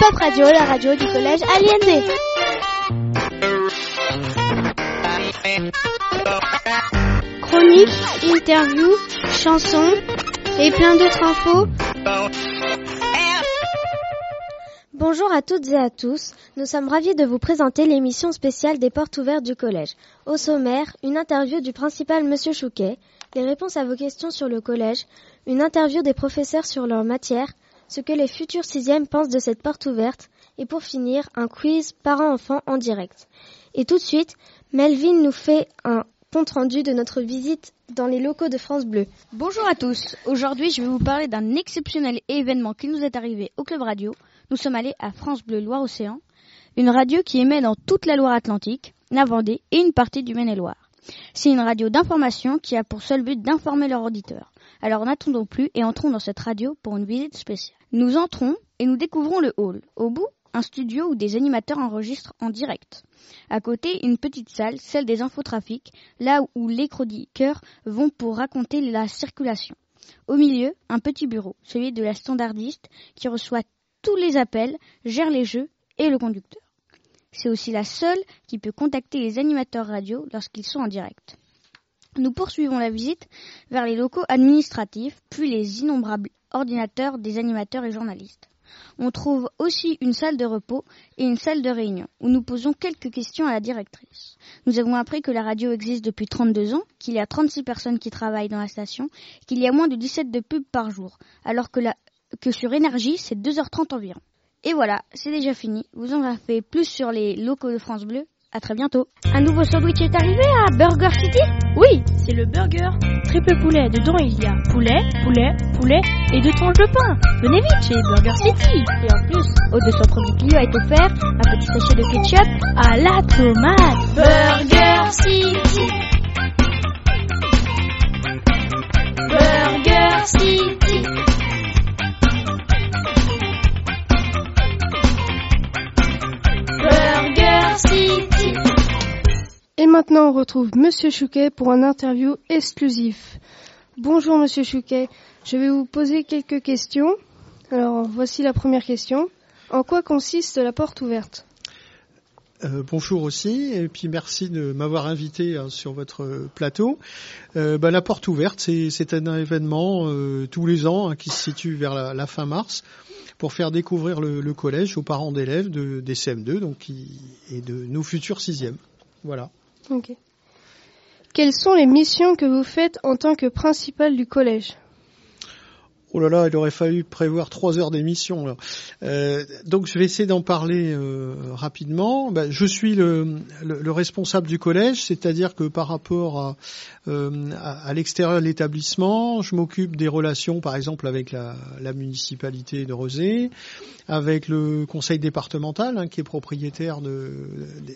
Pop Radio, la radio du collège Aliéné. Chroniques, interviews, chansons et plein d'autres infos. Bonjour à toutes et à tous. Nous sommes ravis de vous présenter l'émission spéciale des portes ouvertes du collège. Au sommaire, une interview du principal Monsieur Chouquet, les réponses à vos questions sur le collège, une interview des professeurs sur leur matière, ce que les futurs sixièmes pensent de cette porte ouverte, et pour finir, un quiz parents-enfants en direct. Et tout de suite, Melvin nous fait un compte rendu de notre visite dans les locaux de France Bleu. Bonjour à tous. Aujourd'hui, je vais vous parler d'un exceptionnel événement qui nous est arrivé au Club Radio. Nous sommes allés à France Bleu Loire-Océan, une radio qui émet dans toute la Loire-Atlantique, la Vendée et une partie du Maine-et-Loire. C'est une radio d'information qui a pour seul but d'informer leurs auditeurs. Alors n'attendons plus et entrons dans cette radio pour une visite spéciale. Nous entrons et nous découvrons le hall. Au bout, un studio où des animateurs enregistrent en direct. À côté, une petite salle, celle des infotrafics, là où les chroniqueurs vont pour raconter la circulation. Au milieu, un petit bureau, celui de la standardiste, qui reçoit tous les appels, gère les jeux et le conducteur. C'est aussi la seule qui peut contacter les animateurs radio lorsqu'ils sont en direct. Nous poursuivons la visite vers les locaux administratifs, puis les innombrables ordinateurs des animateurs et journalistes. On trouve aussi une salle de repos et une salle de réunion où nous posons quelques questions à la directrice. Nous avons appris que la radio existe depuis 32 ans, qu'il y a 36 personnes qui travaillent dans la station, qu'il y a moins de 17 de pubs par jour, alors que, sur énergie c'est 2h30 environ. Et voilà, c'est déjà fini. Vous en avez fait plus sur les locaux de France Bleu. À très bientôt. Un nouveau sandwich est arrivé à Burger City Oui, c'est le burger triple poulet. Dedans, il y a poulet, poulet, poulet et deux tranches de pain. Venez vite chez Burger City. Et en plus, au de son produit client est offert un petit sachet de ketchup à la tomate. Burger City. Burger City. Maintenant, on retrouve Monsieur Chouquet pour un interview exclusif. Bonjour Monsieur Chouquet, je vais vous poser quelques questions. Alors, voici la première question. En quoi consiste la porte ouverte? Euh, bonjour aussi, et puis merci de m'avoir invité hein, sur votre plateau. Euh, bah, la porte ouverte, c'est un événement euh, tous les ans hein, qui se situe vers la, fin mars pour faire découvrir le, collège aux parents d'élèves de, des CM2 donc et de nos futurs sixièmes. Voilà. Ok. Quelles sont les missions que vous faites en tant que principal du collège? Oh là là, il aurait fallu prévoir trois heures d'émission. Euh, donc je vais essayer d'en parler euh, rapidement. Ben, je suis le, le, le, responsable du collège, c'est-à-dire que par rapport à, euh, à, l'extérieur de l'établissement, je m'occupe des relations, par exemple, avec la, la municipalité de Rosé, avec le conseil départemental hein, qui est propriétaire de,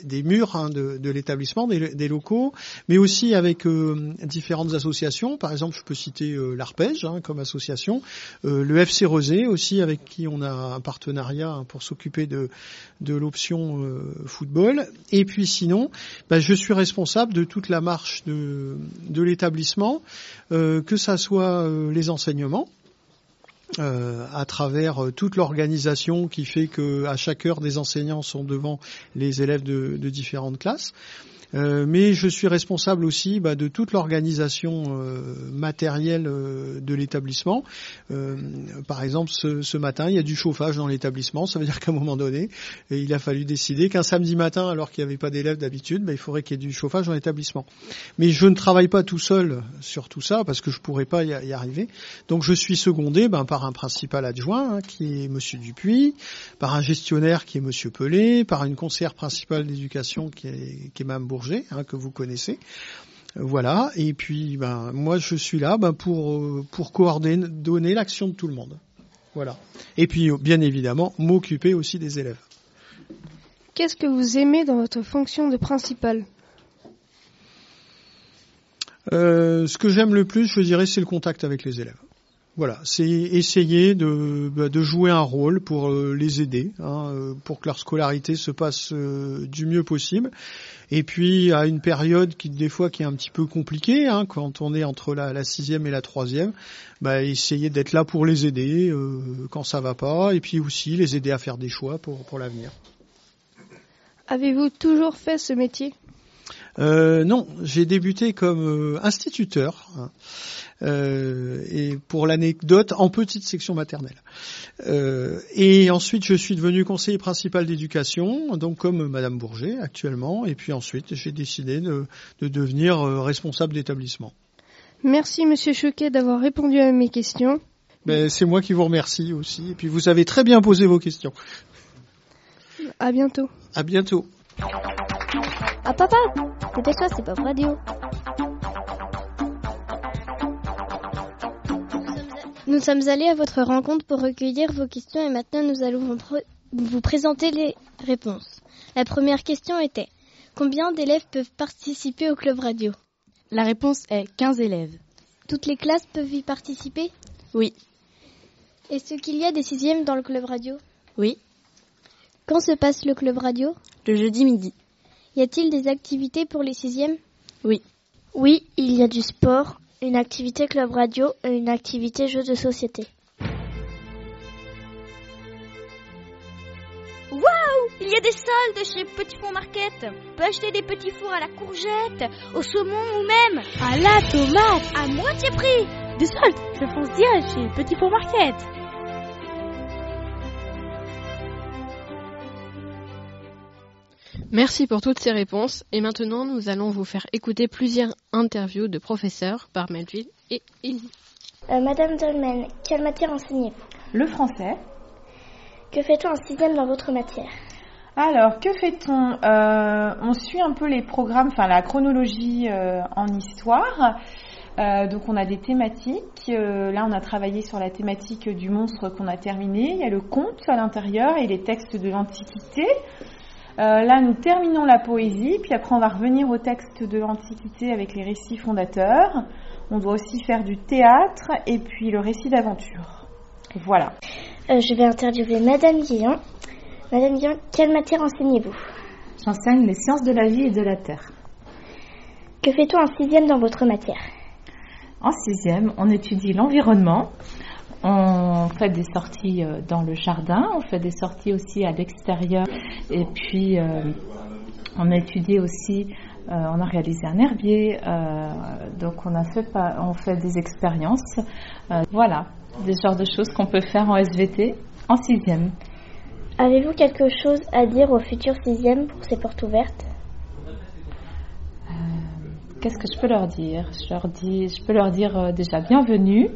des murs hein, de, de l'établissement, des, locaux, mais aussi avec euh, différentes associations. Par exemple, je peux citer euh, l'Arpège hein, comme association le FC Rosé aussi, avec qui on a un partenariat pour s'occuper de, l'option euh, football. Et puis sinon, bah, je suis responsable de toute la marche de, l'établissement, euh, que ça soit les enseignements. Euh, à travers toute l'organisation qui fait que à chaque heure des enseignants sont devant les élèves de différentes classes. Euh, mais je suis responsable aussi bah, de toute l'organisation euh, matérielle euh, de l'établissement. par exemple, ce, ce, matin, il y a du chauffage dans l'établissement. Ça veut dire qu'à un moment donné, il a fallu décider qu'un samedi matin, alors qu'il n'y avait pas d'élèves d'habitude, bah, il faudrait qu'il y ait du chauffage dans l'établissement. Mais je ne travaille pas tout seul sur tout ça parce que je pourrais pas y, arriver. Donc je suis secondé bah, par un principal adjoint hein, qui est Monsieur Dupuis, par un gestionnaire qui est Monsieur Pelé, par une conseillère principale d'éducation qui est, qui est Mme Bourget hein, que vous connaissez. Voilà, et puis ben, moi je suis là ben, pour, pour coordonner l'action de tout le monde. Voilà. Et puis bien évidemment m'occuper aussi des élèves. Qu'est-ce que vous aimez dans votre fonction de principal? Euh, Ce que j'aime le plus, je dirais, c'est le contact avec les élèves. Voilà, c'est essayer de, bah, de, jouer un rôle pour euh, les aider, hein, euh, pour que leur scolarité se passe euh, du mieux possible. Et puis à une période qui des fois qui est un petit peu compliquée, hein, quand on est entre la, la, sixième et la troisième, bah, essayer d'être là pour les aider quand ça va pas, et puis aussi les aider à faire des choix pour, pour l'avenir. Avez-vous toujours fait ce métier? Euh, Non, j'ai débuté comme instituteur. Hein. Euh, et pour l'anecdote, en petite section maternelle. Euh, et ensuite, je suis devenu conseiller principal d'éducation, donc comme Madame Bourget actuellement, et puis ensuite, j'ai décidé de, de devenir euh, responsable d'établissement. Merci Monsieur Choquet d'avoir répondu à mes questions. Ben, c'est moi qui vous remercie aussi, et puis vous avez très bien posé vos questions. À bientôt. À bientôt. Ah papa, dépêche-toi, c'est pas radio. Nous sommes allés à votre rencontre pour recueillir vos questions et maintenant nous allons vous, vous présenter les réponses. La première question était Combien d'élèves peuvent participer au club radio? La réponse est 15 élèves. Toutes les classes peuvent y participer? Oui. Est-ce qu'il y a des sixièmes dans le club radio? Oui. Quand se passe le club radio? Le jeudi midi. Y a-t-il des activités pour les sixièmes? Oui. Oui, il y a du sport, une activité club radio et une activité jeu de société. Waouh Il y a des soldes chez Petit Four Market. On peut acheter des petits fours à la courgette, au saumon ou même à la tomate à moitié prix. Des soldes Je pense direct chez Petit Four Market. Merci pour toutes ces réponses et maintenant nous allons vous faire écouter plusieurs interviews de professeurs par Melville et Ellie. Euh, Madame Dolmen, quelle matière enseignez-vous? Le français. Que fait-on en sixième dans votre matière? Alors, que fait-on? Euh, On suit un peu les programmes, enfin la chronologie euh, en histoire. Euh, donc on a des thématiques. Euh, là, on a travaillé sur la thématique du monstre qu'on a terminé. Il y a le conte à l'intérieur et les textes de l'Antiquité. Euh, là, nous terminons la poésie, puis après, on va revenir au texte de l'Antiquité avec les récits fondateurs. On doit aussi faire du théâtre et puis le récit d'aventure. Voilà. Euh, je vais interviewer Madame Guillon. Madame Guillon, quelle matière enseignez-vous? J'enseigne les sciences de la vie et de la terre. Que fait-on en sixième dans votre matière? En sixième, on étudie l'environnement, on fait des sorties euh, dans le jardin, on fait des sorties aussi à l'extérieur et puis euh, on a étudié aussi, euh, on a réalisé un herbier, donc on a fait, on fait des expériences. voilà, des genres de choses qu'on peut faire en SVT en sixième. Avez-vous quelque chose à dire aux futurs sixièmes pour ces portes ouvertes? Qu'est-ce que je peux leur dire? Je, leur dis, je peux leur dire déjà bienvenue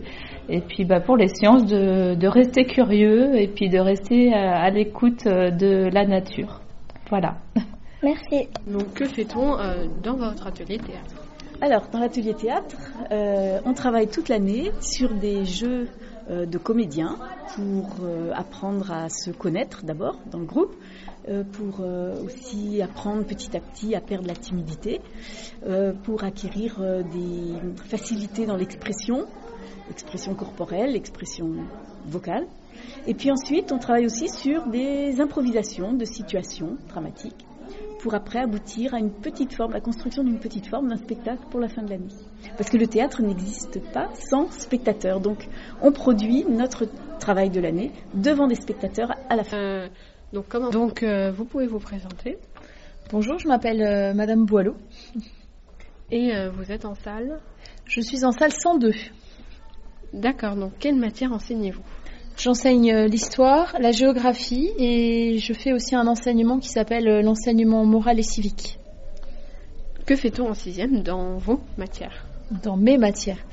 et puis bah, pour les sciences, de, de, rester curieux et puis de rester à, à l'écoute de la nature. Voilà. Merci. Donc que fait-on euh, dans votre atelier théâtre? Alors dans l'atelier théâtre, euh, on travaille toute l'année sur des jeux euh, de comédiens pour euh, apprendre à se connaître d'abord dans le groupe, euh, pour aussi apprendre petit à petit à perdre la timidité, pour acquérir des facilités dans l'expression, expression corporelle, expression vocale. Et puis ensuite, on travaille aussi sur des improvisations de situations dramatiques pour après aboutir à une petite forme, la construction d'une petite forme d'un spectacle pour la fin de l'année. Parce que le théâtre n'existe pas sans spectateurs. Donc, on produit notre travail de l'année devant des spectateurs à la fin. Euh, donc, comment Donc, euh, vous pouvez vous présenter. Bonjour, je m'appelle euh, Madame Boileau. Et euh, vous êtes en salle Je suis en salle 102. D'accord, donc quelle matière enseignez-vous? J'enseigne l'histoire, la géographie et je fais aussi un enseignement qui s'appelle l'enseignement moral et civique. Que fait-on en sixième dans vos matières? Dans mes matières.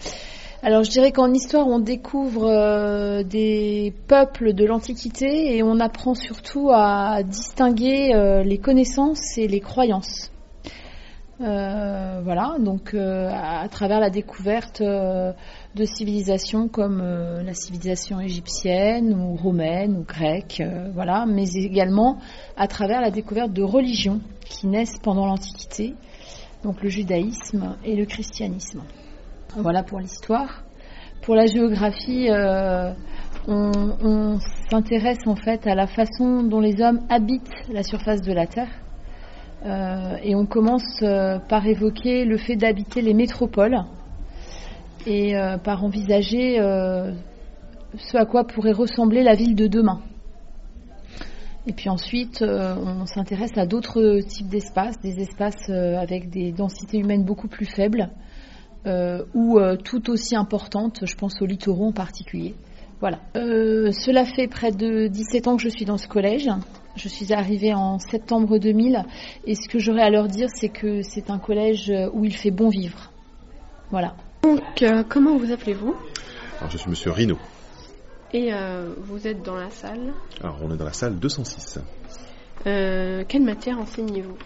Alors je dirais qu'en histoire on découvre euh, des peuples de l'Antiquité et on apprend surtout à distinguer euh, les connaissances et les croyances. Euh, voilà, donc à, travers la découverte de civilisations comme la civilisation égyptienne ou romaine ou grecque, voilà, mais également à travers la découverte de religions qui naissent pendant l'Antiquité, donc le judaïsme et le christianisme. Voilà pour l'histoire. Pour la géographie, euh, on, s'intéresse en fait à la façon dont les hommes habitent la surface de la Terre. Euh, et on commence euh, par évoquer le fait d'habiter les métropoles et par envisager ce à quoi pourrait ressembler la ville de demain. Et puis ensuite, on s'intéresse à d'autres types d'espaces, des espaces avec des densités humaines beaucoup plus faibles ou euh, tout aussi importantes, je pense aux littoraux en particulier. Voilà. Euh, cela fait près de 17 ans que je suis dans ce collège. Je suis arrivée en septembre 2000 et ce que j'aurais à leur dire, c'est que c'est un collège où il fait bon vivre. Voilà. Donc, euh, comment vous appelez-vous? Alors, je suis Monsieur Rino. Et euh, vous êtes dans la salle? Alors, on est dans la salle 206. Euh, quelle matière enseignez-vous?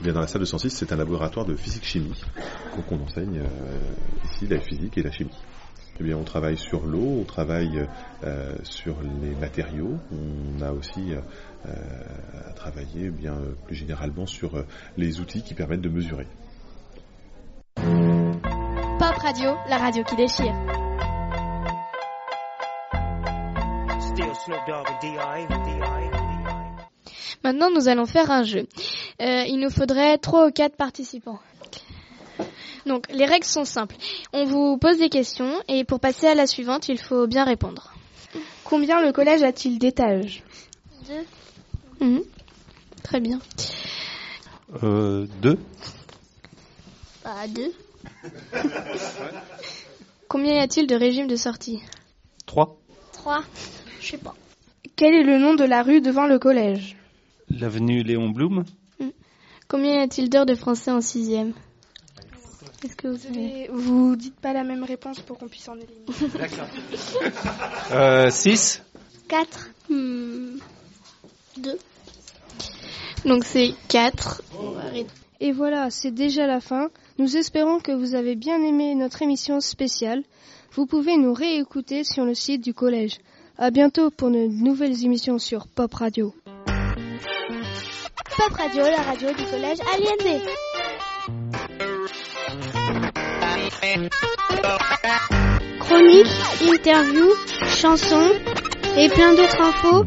Eh Bien, dans la salle 206, c'est un laboratoire de physique-chimie. Donc, on enseigne euh, ici la physique et la chimie. Eh bien, on travaille sur l'eau, on travaille euh, sur les matériaux. On a aussi euh, à travailler eh bien euh, plus généralement sur euh, les outils qui permettent de mesurer. Pop Radio, la radio qui déchire. Maintenant, nous allons faire un jeu. Euh, il nous faudrait trois ou quatre participants. Donc, les règles sont simples. On vous pose des questions et pour passer à la suivante, il faut bien répondre. Combien le collège a-t-il d'étages Deux. Mhm. Très bien. Euh, deux. Bah, deux. Combien y a-t-il de régimes de sortie Trois. Trois. Je sais pas. Quel est le nom de la rue devant le collège? L'avenue Léon Blum. Combien y a-t-il d'heures de français en sixième? Est-ce que vous dites pas la même réponse pour qu'on puisse en éliminer. Euh, six. 4. Hmm. 2. Donc c'est 4. Et voilà, c'est déjà la fin. Nous espérons que vous avez bien aimé notre émission spéciale. Vous pouvez nous réécouter sur le site du collège. À bientôt pour de nouvelles émissions sur Pop Radio. Pop Radio, la radio du collège Aliéné. Chroniques, interviews, chansons et plein d'autres infos